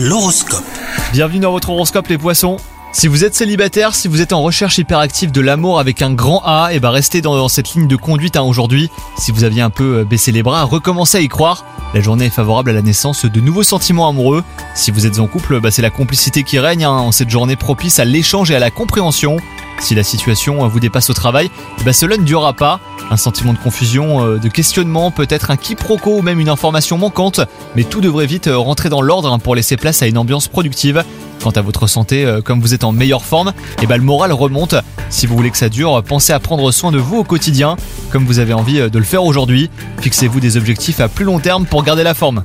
L'horoscope. Bienvenue dans votre horoscope les poissons. Si vous êtes célibataire, si vous êtes en recherche hyperactive de l'amour avec un grand A, et bah restez dans, cette ligne de conduite hein, aujourd'hui. Si vous aviez un peu euh, baissé les bras, recommencez à y croire. La journée est favorable à la naissance de nouveaux sentiments amoureux. Si vous êtes en couple, bah c'est la complicité qui règne hein, en cette journée propice à l'échange et à la compréhension. Si la situation euh, vous dépasse au travail, eh bah cela ne durera pas. Un sentiment de confusion, euh, de questionnement, peut-être un quiproquo ou même une information manquante, mais tout devrait vite euh, rentrer dans l'ordre hein, pour laisser place à une ambiance productive. Quant à votre santé, euh, comme vous êtes en meilleure forme, et bah le moral remonte. Si vous voulez que ça dure, pensez à prendre soin de vous au quotidien, comme vous avez envie de le faire aujourd'hui. Fixez-vous des objectifs à plus long terme pour garder la forme.